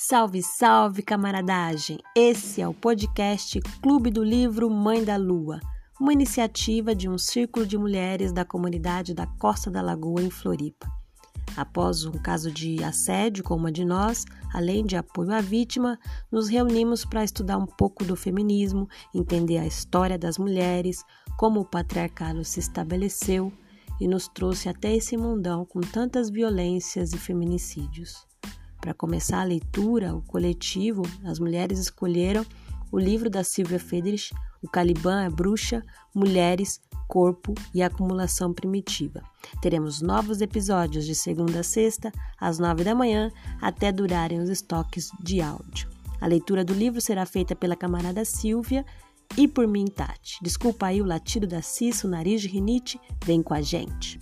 Salve, salve, camaradagem! Esse é o podcast Clube do Livro Mãe da Lua, uma iniciativa de um círculo de mulheres da comunidade da Costa da Lagoa, em Floripa. Após um caso de assédio com uma de nós, além de apoio à vítima, nos reunimos para estudar um pouco do feminismo, entender a história das mulheres, como o patriarcado se estabeleceu e nos trouxe até esse mundão com tantas violências e feminicídios. Para começar a leitura, o coletivo, as mulheres escolheram o livro da Silvia Friedrich, O Caliban é Bruxa, Mulheres, Corpo e Acumulação Primitiva. Teremos novos episódios de segunda a sexta, às nove da manhã, até durarem os estoques de áudio. A leitura do livro será feita pela camarada Silvia e por mim, Tati. Desculpa aí o latido da Cissa, o nariz de rinite, vem com a gente.